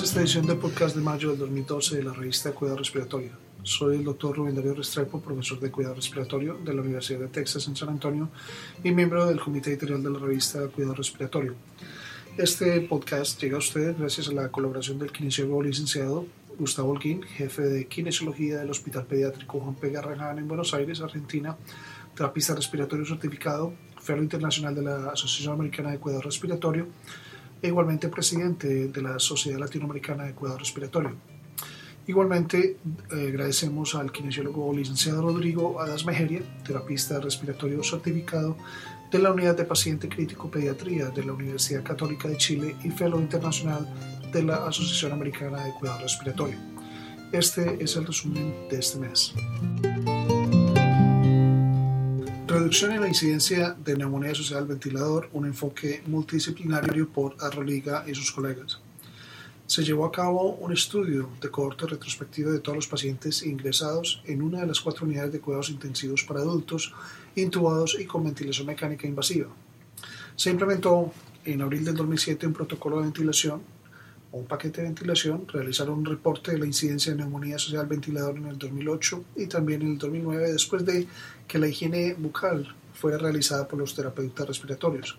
Bienvenidos a esta edición del podcast de mayo del 2012 de la revista de Cuidado Respiratorio. Soy el doctor Rubén Darío Restrepo, profesor de Cuidado Respiratorio de la Universidad de Texas en San Antonio y miembro del comité editorial de la revista Cuidado Respiratorio. Este podcast llega a ustedes gracias a la colaboración del kinesiólogo licenciado Gustavo Holguín, jefe de kinesiología del Hospital Pediátrico Juan P. Garrahan en Buenos Aires, Argentina, terapista respiratorio certificado, fellow internacional de la Asociación Americana de Cuidado Respiratorio e igualmente presidente de la Sociedad Latinoamericana de Cuidado Respiratorio. Igualmente eh, agradecemos al kinesiólogo licenciado Rodrigo Adas Mejeria, terapista respiratorio certificado de la Unidad de Paciente Crítico Pediatría de la Universidad Católica de Chile y fellow internacional de la Asociación Americana de Cuidado Respiratorio. Este es el resumen de este mes. Reducción en la incidencia de neumonía social ventilador, un enfoque multidisciplinario por Arroliga y sus colegas. Se llevó a cabo un estudio de cohorte retrospectivo de todos los pacientes ingresados en una de las cuatro unidades de cuidados intensivos para adultos, intubados y con ventilación mecánica invasiva. Se implementó en abril del 2007 un protocolo de ventilación un paquete de ventilación, realizaron un reporte de la incidencia de neumonía social ventilador en el 2008 y también en el 2009 después de que la higiene bucal fuera realizada por los terapeutas respiratorios.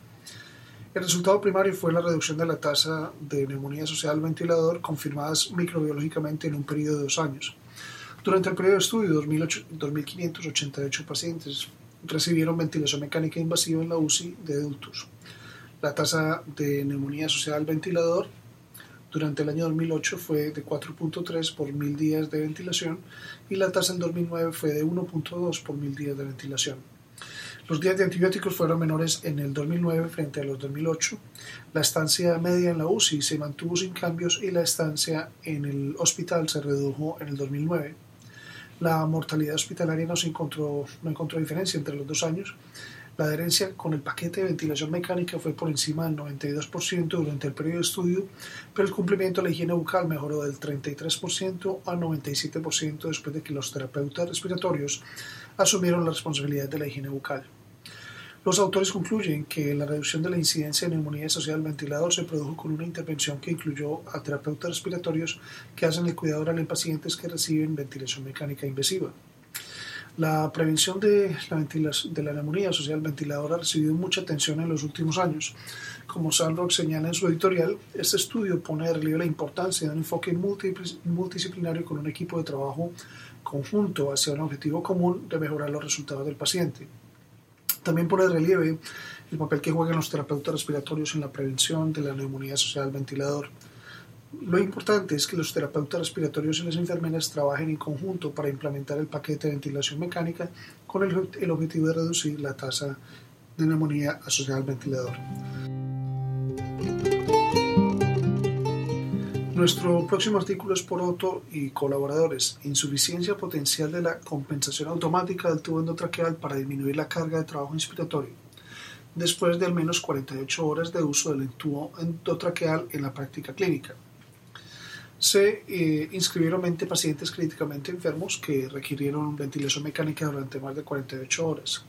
El resultado primario fue la reducción de la tasa de neumonía social ventilador confirmadas microbiológicamente en un periodo de dos años. Durante el periodo de estudio, 2.588 pacientes recibieron ventilación mecánica invasiva en la UCI de adultos. La tasa de neumonía social ventilador durante el año 2008 fue de 4.3 por mil días de ventilación y la tasa en 2009 fue de 1.2 por mil días de ventilación. Los días de antibióticos fueron menores en el 2009 frente a los 2008. La estancia media en la UCI se mantuvo sin cambios y la estancia en el hospital se redujo en el 2009. La mortalidad hospitalaria no, se encontró, no encontró diferencia entre los dos años la adherencia con el paquete de ventilación mecánica fue por encima del 92% durante el periodo de estudio, pero el cumplimiento de la higiene bucal mejoró del 33% al 97% después de que los terapeutas respiratorios asumieron la responsabilidad de la higiene bucal. Los autores concluyen que la reducción de la incidencia de neumonía asociada al ventilador se produjo con una intervención que incluyó a terapeutas respiratorios que hacen el cuidado oral en pacientes que reciben ventilación mecánica invasiva. La prevención de la, neumonía social ventilador ha recibido mucha atención en los últimos años. Como Sandrock señala en su editorial, este estudio pone de relieve la importancia de un enfoque multidisciplinario con un equipo de trabajo conjunto hacia un objetivo común de mejorar los resultados del paciente. También pone de relieve el papel que juegan los terapeutas respiratorios en la prevención de la neumonía social ventilador. Lo importante es que los terapeutas respiratorios y las enfermeras trabajen en conjunto para implementar el paquete de ventilación mecánica con el, objetivo de reducir la tasa de neumonía asociada al ventilador. Nuestro próximo artículo es por Otto y colaboradores. Insuficiencia potencial de la compensación automática del tubo endotraqueal para disminuir la carga de trabajo inspiratorio después de al menos 48 horas de uso del tubo endotraqueal en la práctica clínica se eh, inscribieron 20 pacientes críticamente enfermos que requirieron ventilación mecánica durante más de 48 horas.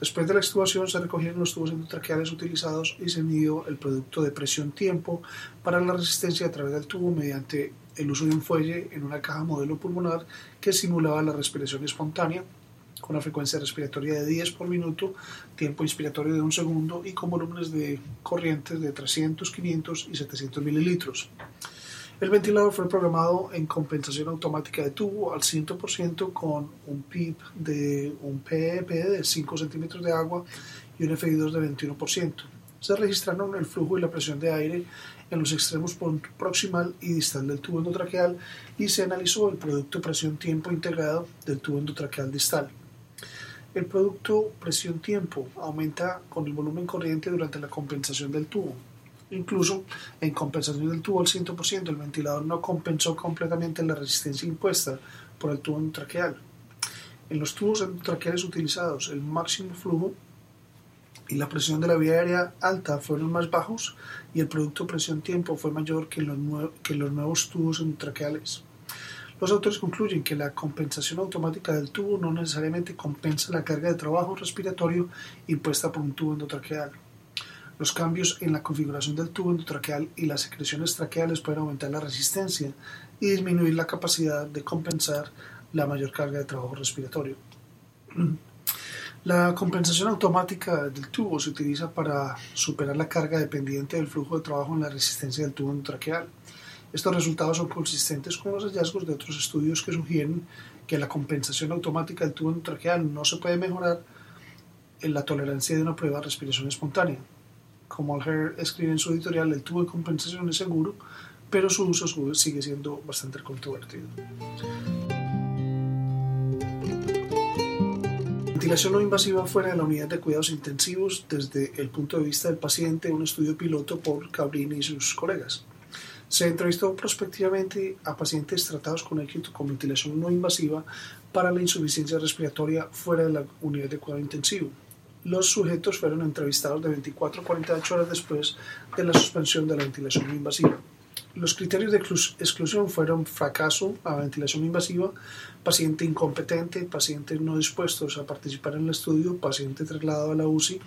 Después de la extubación se recogieron los tubos endotraqueales utilizados y se midió el producto de presión-tiempo para la resistencia a través del tubo mediante el uso de un fuelle en una caja modelo pulmonar que simulaba la respiración espontánea con una frecuencia respiratoria de 10 por minuto, tiempo inspiratorio de un segundo y con volúmenes de corrientes de 300, 500 y 700 mililitros. El ventilador fue programado en compensación automática de tubo al 100% con un PIP de un PEP de 5 centímetros de agua y un FI2 de 21%. Se registraron el flujo y la presión de aire en los extremos proximal y distal del tubo endotraqueal y se analizó el producto presión-tiempo integrado del tubo endotraqueal distal. El producto presión-tiempo aumenta con el volumen corriente durante la compensación del tubo. Incluso en compensación del tubo al 100%, el ventilador no compensó completamente la resistencia impuesta por el tubo endotraqueal. En los tubos endotraqueales utilizados, el máximo flujo y la presión de la vía aérea alta fueron más bajos y el producto presión-tiempo fue mayor que en los, que los nuevos tubos endotraqueales. Los autores concluyen que la compensación automática del tubo no necesariamente compensa la carga de trabajo respiratorio impuesta por un tubo endotraqueal. Los cambios en la configuración del tubo endotraqueal y las secreciones traqueales pueden aumentar la resistencia y disminuir la capacidad de compensar la mayor carga de trabajo respiratorio. La compensación automática del tubo se utiliza para superar la carga dependiente del flujo de trabajo en la resistencia del tubo endotraqueal. Estos resultados son consistentes con los hallazgos de otros estudios que sugieren que la compensación automática del tubo endotraqueal no se puede mejorar en la tolerancia de una prueba de respiración espontánea. Como Alher escribe en su editorial, el tubo de compensación es seguro, pero su uso sigue siendo bastante controvertido. Ventilación no invasiva fuera de la unidad de cuidados intensivos desde el punto de vista del paciente, un estudio piloto por Cabrini y sus colegas. Se entrevistó prospectivamente a pacientes tratados con éxito con ventilación no invasiva para la insuficiencia respiratoria fuera de la unidad de cuidado intensivo. Los sujetos fueron entrevistados de 24 a 48 horas después de la suspensión de la ventilación invasiva. Los criterios de exclusión fueron fracaso a ventilación invasiva, paciente incompetente, pacientes no dispuestos a participar en el estudio, paciente trasladado a la UCI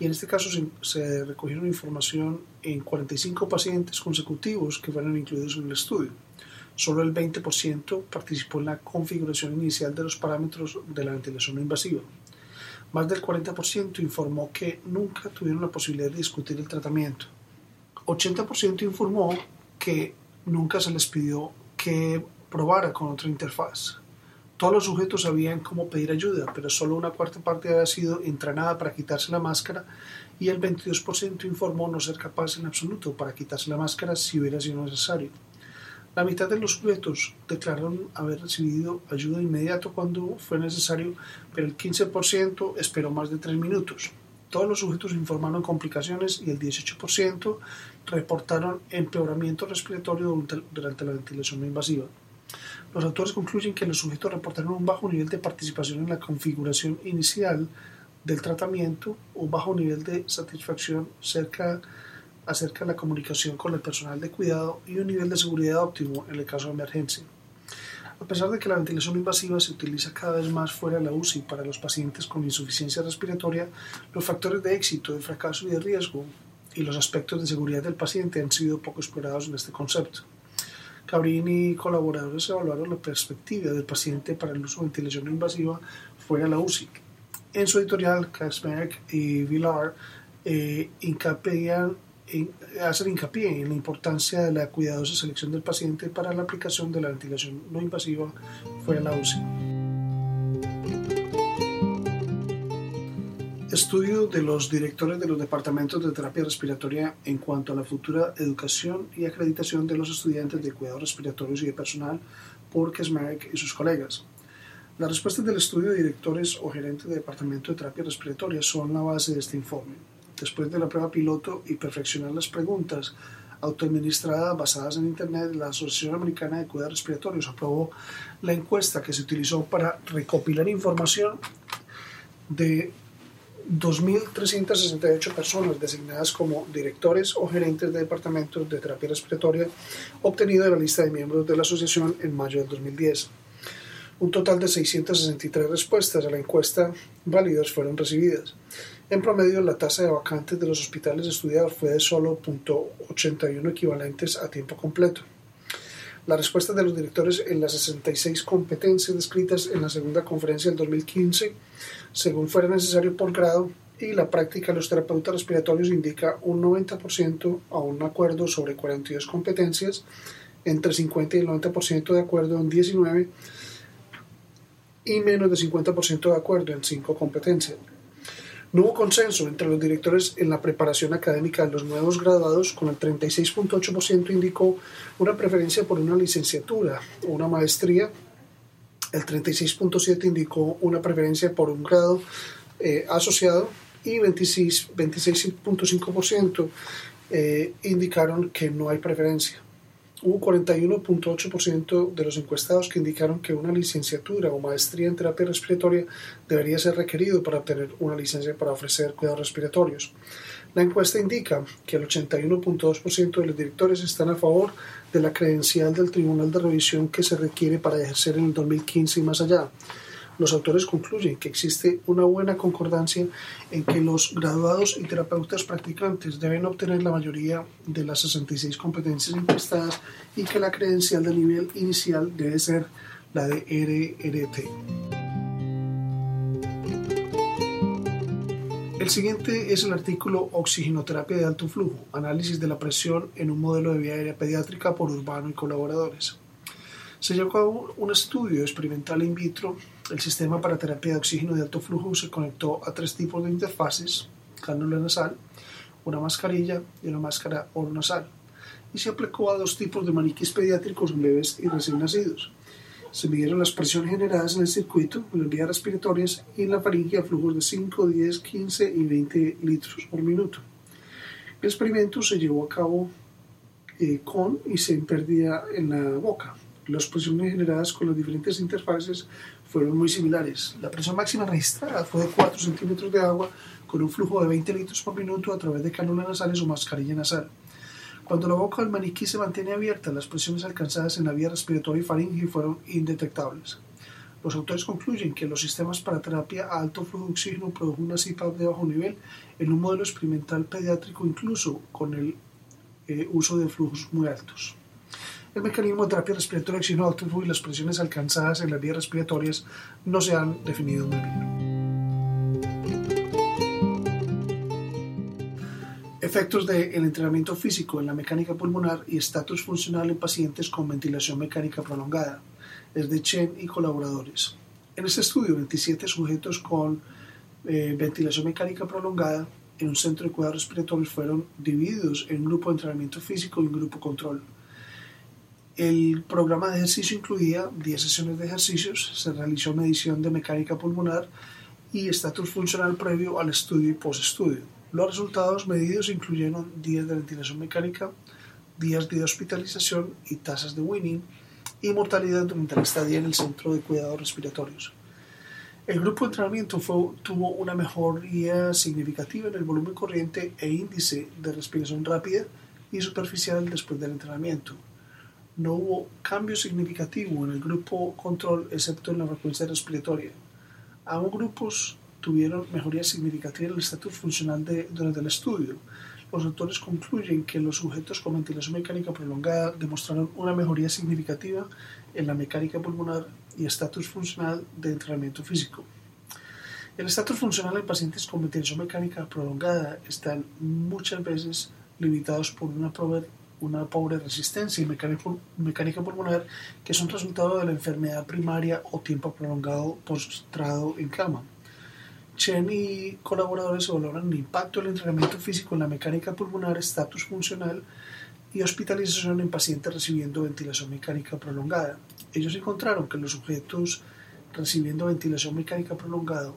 y en este caso se, recogieron información en 45 pacientes consecutivos que fueron incluidos en el estudio. Solo el 20% participó en la configuración inicial de los parámetros de la ventilación invasiva. Más del 40% informó que nunca tuvieron la posibilidad de discutir el tratamiento. 80% informó que nunca se les pidió que probara con otra interfaz. Todos los sujetos sabían cómo pedir ayuda, pero solo una cuarta parte había sido entrenada para quitarse la máscara y el 22% informó no ser capaz en absoluto para quitarse la máscara si hubiera sido necesario. La mitad de los sujetos declararon haber recibido ayuda inmediato cuando fue necesario, pero el 15% esperó más de tres minutos. Todos los sujetos informaron complicaciones y el 18% reportaron empeoramiento respiratorio durante la ventilación invasiva. Los autores concluyen que los sujetos reportaron un bajo nivel de participación en la configuración inicial del tratamiento, un bajo nivel de satisfacción cerca, acerca de la comunicación con el personal de cuidado y un nivel de seguridad óptimo en el caso de emergencia. A pesar de que la ventilación invasiva se utiliza cada vez más fuera de la UCI para los pacientes con insuficiencia respiratoria, los factores de éxito, de fracaso y de riesgo y los aspectos de seguridad del paciente han sido poco explorados en este concepto. Cabrini y colaboradores evaluaron la perspectiva del paciente para el uso de ventilación invasiva fuera de la UCI. En su editorial, Kasmerk y Villar eh, hacen hincapié en la importancia de la cuidadosa selección del paciente para la aplicación de la ventilación no invasiva fuera de la UCI. Estudio de los directores de los departamentos de terapia respiratoria en cuanto a la futura educación y acreditación de los estudiantes de cuidados respiratorios y de personal por Kesmarek y sus colegas. Las respuestas del estudio de directores o gerentes de departamento de terapia respiratoria son la base de este informe. Después de la prueba piloto y perfeccionar las preguntas autoadministradas basadas en Internet, la Asociación Americana de Cuidados Respiratorios aprobó la encuesta que se utilizó para recopilar información de 2.368 personas designadas como directores o gerentes de departamentos de terapia respiratoria obtenido de la lista de miembros de la asociación en mayo del 2010. Un total de 663 respuestas a la encuesta válidas fueron recibidas. En promedio, la tasa de vacantes de los hospitales estudiados fue de solo 0.81 equivalentes a tiempo completo. La respuesta de los directores en las 66 competencias descritas en la segunda conferencia del 2015, según fuera necesario por grado, y la práctica de los terapeutas respiratorios indica un 90% a un acuerdo sobre 42 competencias, entre 50 y el 90% de acuerdo en 19 y menos de 50% de acuerdo en 5 competencias. No hubo consenso entre los directores en la preparación académica de los nuevos graduados, con el 36.8% indicó una preferencia por una licenciatura o una maestría, el 36.7% indicó una preferencia por un grado eh, asociado y 26.5% eh, indicaron que no hay preferencia hubo 41.8% de los encuestados que indicaron que una licenciatura o maestría en terapia respiratoria debería ser requerido para obtener una licencia para ofrecer cuidados respiratorios. La encuesta indica que el 81.2% de los directores están a favor de la credencial del Tribunal de Revisión que se requiere para ejercer en el 2015 y más allá. Los autores concluyen que existe una buena concordancia en que los graduados y terapeutas practicantes deben obtener la mayoría de las 66 competencias encuestadas y que la credencial de nivel inicial debe ser la de RRT. El siguiente es el artículo Oxigenoterapia de alto flujo, análisis de la presión en un modelo de vía aérea pediátrica por Urbano y colaboradores. Se llevó a cabo un estudio experimental in vitro. El sistema para terapia de oxígeno de alto flujo se conectó a tres tipos de interfaces, cánula nasal, una mascarilla y una máscara oronasal, y se aplicó a dos tipos de maniquís pediátricos leves y recién nacidos. Se midieron las presiones generadas en el circuito, en las vías respiratorias y en la faringe a flujos de 5, 10, 15 y 20 litros por minuto. El experimento se llevó a cabo eh, con y sin pérdida en la boca. Las presiones generadas con las diferentes interfaces fueron muy similares. La presión máxima registrada fue de 4 centímetros de agua con un flujo de 20 litros por minuto a través de cánulas nasales o mascarilla nasal. Cuando la boca del maniquí se mantiene abierta, las presiones alcanzadas en la vía respiratoria y faringe fueron indetectables. Los autores concluyen que los sistemas para terapia a alto flujo de oxígeno produjo una CPAP de bajo nivel en un modelo experimental pediátrico incluso con el eh, uso de flujos muy altos. El mecanismo de terapia respiratoria de flujo y las presiones alcanzadas en las vías respiratorias no se han definido muy bien. Efectos del entrenamiento físico en la mecánica pulmonar y estatus funcional en pacientes con ventilación mecánica prolongada. Es de Chen y colaboradores. En este estudio, 27 sujetos con eh, ventilación mecánica prolongada en un centro de cuidados respiratorios fueron divididos en un grupo de entrenamiento físico y un grupo control. El programa de ejercicio incluía 10 sesiones de ejercicios, se realizó medición de mecánica pulmonar y estatus funcional previo al estudio y postestudio. Los resultados medidos incluyeron días de ventilación mecánica, días de hospitalización y tasas de winning y mortalidad durante la estadía en el centro de cuidados respiratorios. El grupo de entrenamiento tuvo una mejoría significativa en el volumen corriente e índice de respiración rápida y superficial después del entrenamiento no hubo cambio significativo en el grupo control excepto en la frecuencia respiratoria. Ambos grupos tuvieron mejoría significativa en el estatus funcional durante el estudio. Los autores concluyen que los sujetos con ventilación mecánica prolongada demostraron una mejoría significativa en la mecánica pulmonar y estatus funcional de entrenamiento físico. El estatus funcional en pacientes con ventilación mecánica prolongada están muchas veces limitados por una una pobre resistencia y mecánica pulmonar que son resultado de la enfermedad primaria o tiempo prolongado postrado en cama. Chen y colaboradores evaluaron el impacto del entrenamiento físico en la mecánica pulmonar, estatus funcional y hospitalización en pacientes recibiendo ventilación mecánica prolongada. Ellos encontraron que los sujetos recibiendo ventilación mecánica prolongada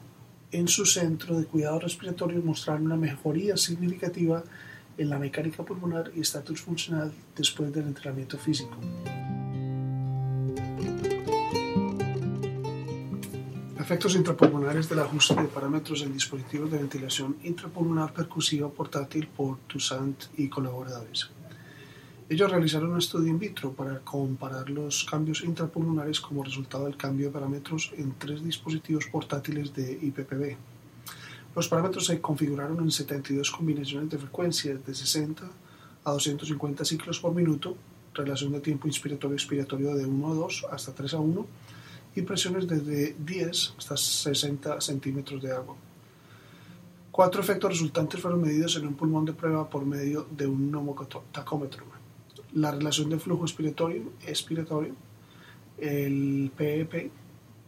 en su centro de cuidado respiratorio mostraron una mejoría significativa en la mecánica pulmonar y estatus funcional después del entrenamiento físico. Efectos intrapulmonares del ajuste de parámetros en dispositivos de ventilación intrapulmonar percusiva portátil por Toussaint y colaboradores. Ellos realizaron un estudio in vitro para comparar los cambios intrapulmonares como resultado del cambio de parámetros en tres dispositivos portátiles de IPPB. Los parámetros se configuraron en 72 combinaciones de frecuencias de 60 a 250 ciclos por minuto, relación de tiempo inspiratorio-expiratorio de 1 a 2 hasta 3 a 1 y presiones desde 10 hasta 60 centímetros de agua. Cuatro efectos resultantes fueron medidos en un pulmón de prueba por medio de un neumotacómetro. La relación de flujo expiratorio, expiratorio el PEP, e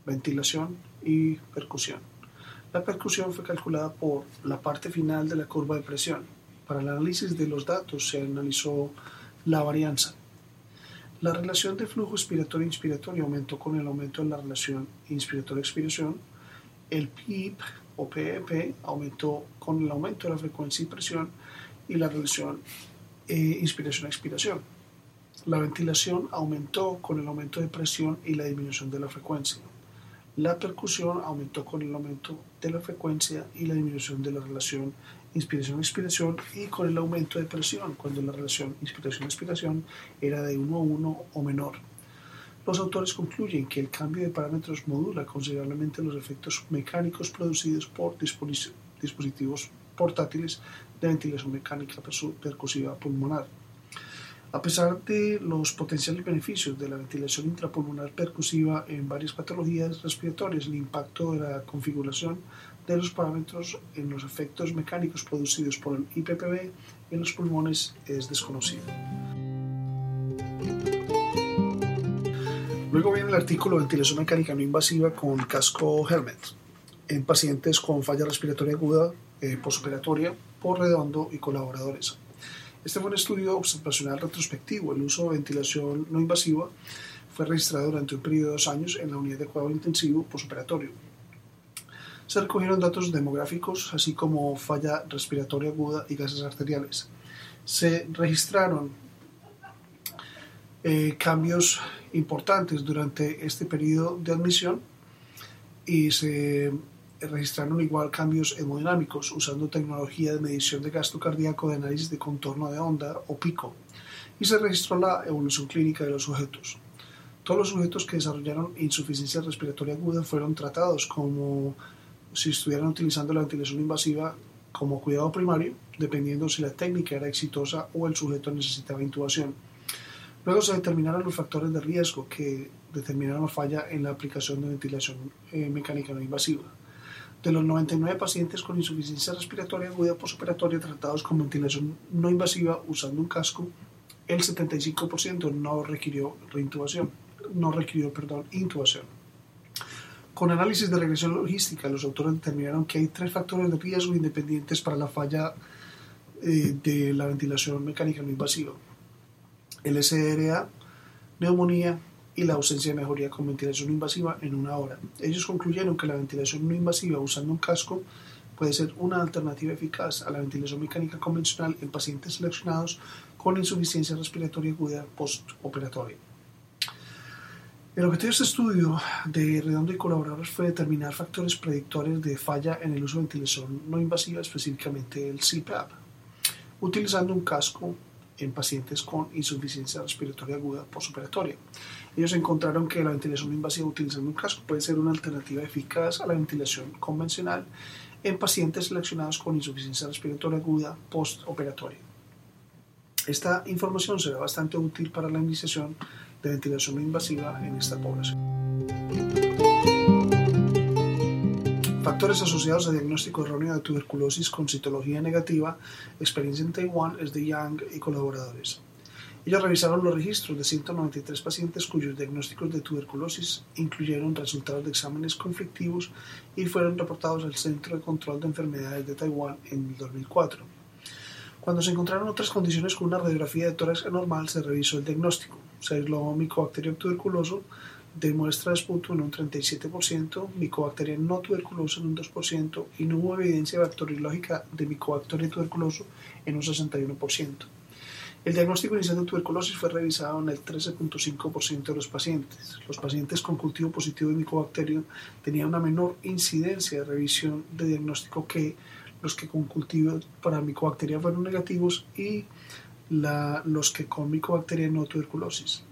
ventilación y percusión. La percusión fue calculada por la parte final de la curva de presión. Para el análisis de los datos se analizó la varianza. La relación de flujo expiratorio-inspiratorio aumentó con el aumento de la relación inspiratorio-expiración. El PIP o PEP aumentó con el aumento de la frecuencia y presión y la relación eh, inspiración-expiración. La ventilación aumentó con el aumento de presión y la disminución de la frecuencia. La percusión aumentó con el aumento de la frecuencia y la disminución de la relación inspiración-expiración y con el aumento de presión cuando la relación inspiración-expiración era de 1 a 1 o menor. Los autores concluyen que el cambio de parámetros modula considerablemente los efectos mecánicos producidos por dispositivos portátiles de ventilación mecánica percusiva pulmonar. A pesar de los potenciales beneficios de la ventilación intrapulmonar percusiva en varias patologías respiratorias, el impacto de la configuración de los parámetros en los efectos mecánicos producidos por el IPPB en los pulmones es desconocido. Luego viene el artículo Ventilación mecánica no invasiva con casco helmet en pacientes con falla respiratoria aguda eh, postoperatoria por Redondo y colaboradores. Este fue un estudio observacional retrospectivo. El uso de ventilación no invasiva fue registrado durante un periodo de dos años en la unidad de cuidado intensivo postoperatorio. Se recogieron datos demográficos, así como falla respiratoria aguda y gases arteriales. Se registraron eh, cambios importantes durante este periodo de admisión y se registraron igual cambios hemodinámicos usando tecnología de medición de gasto cardíaco de análisis de contorno de onda o pico y se registró la evolución clínica de los sujetos. Todos los sujetos que desarrollaron insuficiencia respiratoria aguda fueron tratados como si estuvieran utilizando la ventilación invasiva como cuidado primario, dependiendo si la técnica era exitosa o el sujeto necesitaba intubación. Luego se determinaron los factores de riesgo que determinaron la falla en la aplicación de ventilación eh, mecánica no invasiva. De los 99 pacientes con insuficiencia respiratoria aguda postoperatoria tratados con ventilación no invasiva usando un casco, el 75% no requirió reintubación, no requirió, perdón, intubación. Con análisis de regresión logística, los autores determinaron que hay tres factores de riesgo independientes para la falla eh, de la ventilación mecánica no invasiva. El SRA, neumonía, y la ausencia de mejoría con ventilación invasiva en una hora. Ellos concluyeron que la ventilación no invasiva usando un casco puede ser una alternativa eficaz a la ventilación mecánica convencional en pacientes seleccionados con insuficiencia respiratoria aguda postoperatoria. El objetivo de este estudio de Redondo y colaboradores fue determinar factores predictores de falla en el uso de ventilación no invasiva, específicamente el CPAP, utilizando un casco en pacientes con insuficiencia respiratoria aguda postoperatoria. Ellos encontraron que la ventilación invasiva utilizando un casco puede ser una alternativa eficaz a la ventilación convencional en pacientes seleccionados con insuficiencia respiratoria aguda postoperatoria. Esta información será bastante útil para la iniciación de ventilación invasiva en esta población. Factores asociados a diagnóstico erróneo de tuberculosis con citología negativa, experiencia en Taiwán es de Yang y colaboradores. Ellos revisaron los registros de 193 pacientes cuyos diagnósticos de tuberculosis incluyeron resultados de exámenes conflictivos y fueron reportados al Centro de Control de Enfermedades de Taiwán en 2004. Cuando se encontraron otras condiciones con una radiografía de tórax anormal, se revisó el diagnóstico. Se aisló micobacterio tuberculoso de muestra esputo en un 37%, micobacteria no tuberculosa en un 2% y no hubo evidencia bacteriológica de micobacteria tuberculoso en un 61%. El diagnóstico inicial de tuberculosis fue revisado en el 13.5% de los pacientes. Los pacientes con cultivo positivo de micobacterio tenían una menor incidencia de revisión de diagnóstico que los que con cultivo para micobacteria fueron negativos y los que con micobacteria no tuberculosis.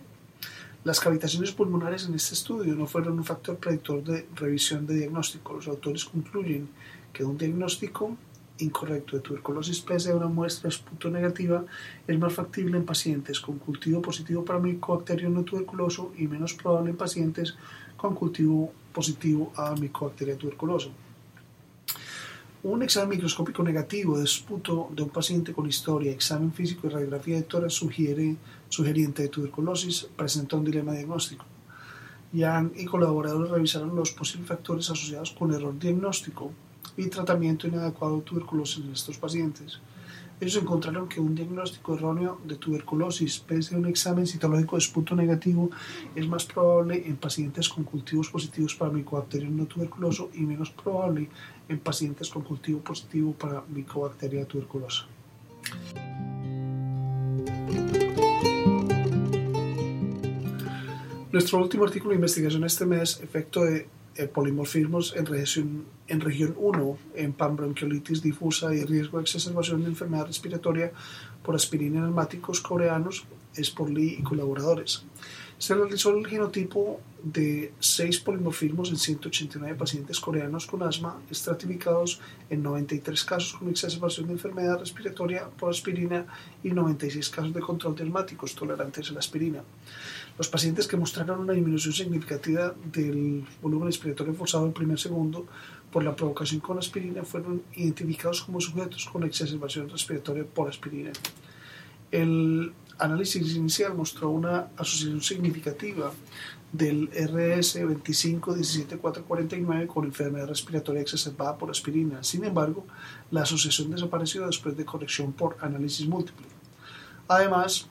Las cavitaciones pulmonares en este estudio no fueron un factor predictor de revisión de diagnóstico. Los autores concluyen que un diagnóstico incorrecto de tuberculosis pese a una muestra esputo negativa es más factible en pacientes con cultivo positivo para micobacterio no tuberculoso y menos probable en pacientes con cultivo positivo a micobacteria tuberculoso. Un examen microscópico negativo de esputo de un paciente con historia, examen físico y radiografía de tórax sugiere, sugeriente de tuberculosis presenta un dilema diagnóstico. Yang y colaboradores revisaron los posibles factores asociados con error diagnóstico y tratamiento inadecuado de tuberculosis en estos pacientes. Ellos encontraron que un diagnóstico erróneo de tuberculosis pese a un examen citológico de esputo negativo es más probable en pacientes con cultivos positivos para micobacterio no tuberculoso y menos probable en pacientes con cultivo positivo para micobacteria tuberculosa. Nuestro último artículo de investigación este mes, efecto de eh, polimorfismos en región, en región 1 en panbronquiolitis difusa y riesgo de exacerbación de enfermedad respiratoria por aspirina en asmáticos coreanos es por Lee y colaboradores. Se realizó el genotipo de seis polimorfismos en 189 pacientes coreanos con asma, estratificados en 93 casos con exacerbación de enfermedad respiratoria por aspirina y 96 casos de control de asmáticos tolerantes a la aspirina. Los pacientes que mostraron una disminución significativa del volumen respiratorio forzado en primer segundo por la provocación con aspirina fueron identificados como sujetos con exacerbación respiratoria por aspirina. El análisis inicial mostró una asociación significativa del RS 2517449 con enfermedad respiratoria exacerbada por aspirina. Sin embargo, la asociación desapareció después de corrección por análisis múltiple. Además,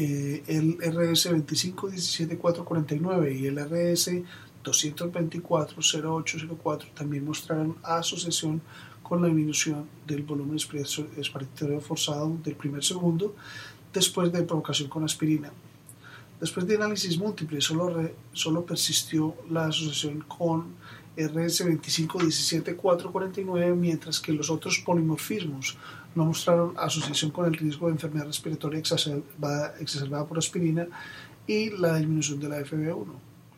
eh, el RS 2517449 y el RS 2240804 también mostraron asociación con la disminución del volumen respiratorio forzado del primer segundo después de provocación con aspirina. Después de análisis múltiple, solo, solo persistió la asociación con RS2517449, mientras que los otros polimorfismos no mostraron asociación con el riesgo de enfermedad respiratoria exacerbada, exacerbada por aspirina y la disminución de la FB1.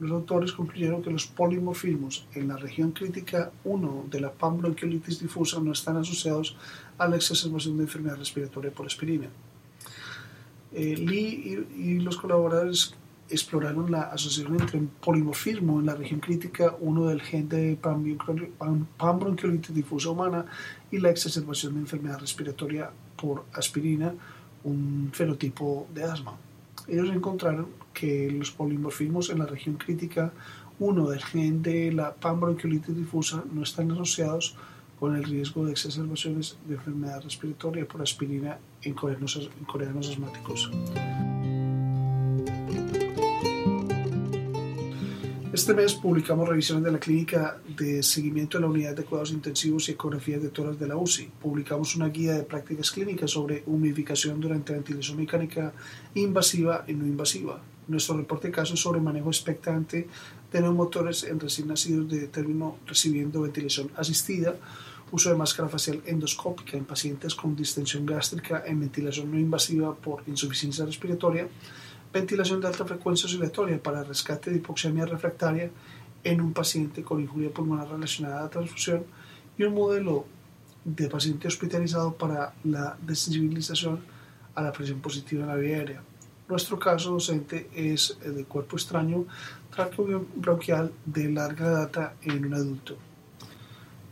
Los autores concluyeron que los polimorfismos en la región crítica 1 de la panbronquiolitis difusa no están asociados a la exacerbación de enfermedad respiratoria por aspirina. Eh, Lee y, los colaboradores exploraron la asociación entre el polimorfismo en la región crítica 1 del gen de panbronquiolitis difusa humana y la exacerbación de enfermedad respiratoria por aspirina, un fenotipo de asma. Ellos encontraron que los polimorfismos en la región crítica 1 del gen de la panbronquiolitis difusa no están asociados con el riesgo de exacerbaciones de enfermedad respiratoria por aspirina en coreanos, en coreanos asmáticos. Este mes publicamos revisiones de la clínica de seguimiento de la unidad de cuidados intensivos y ecografías de toras de la UCI. Publicamos una guía de prácticas clínicas sobre humidificación durante ventilación mecánica invasiva y no invasiva. Nuestro reporte de casos sobre manejo expectante de neumotores en recién nacidos de término recibiendo ventilación asistida, uso de máscara facial endoscópica en pacientes con distensión gástrica en ventilación no invasiva por insuficiencia respiratoria, ventilación de alta frecuencia oscilatoria para rescate de hipoxemia refractaria en un paciente con injuria pulmonar relacionada a transfusión y un modelo de paciente hospitalizado para la desensibilización a la presión positiva en la vía aérea. Nuestro caso docente es de cuerpo extraño bronquial de larga data en un adulto.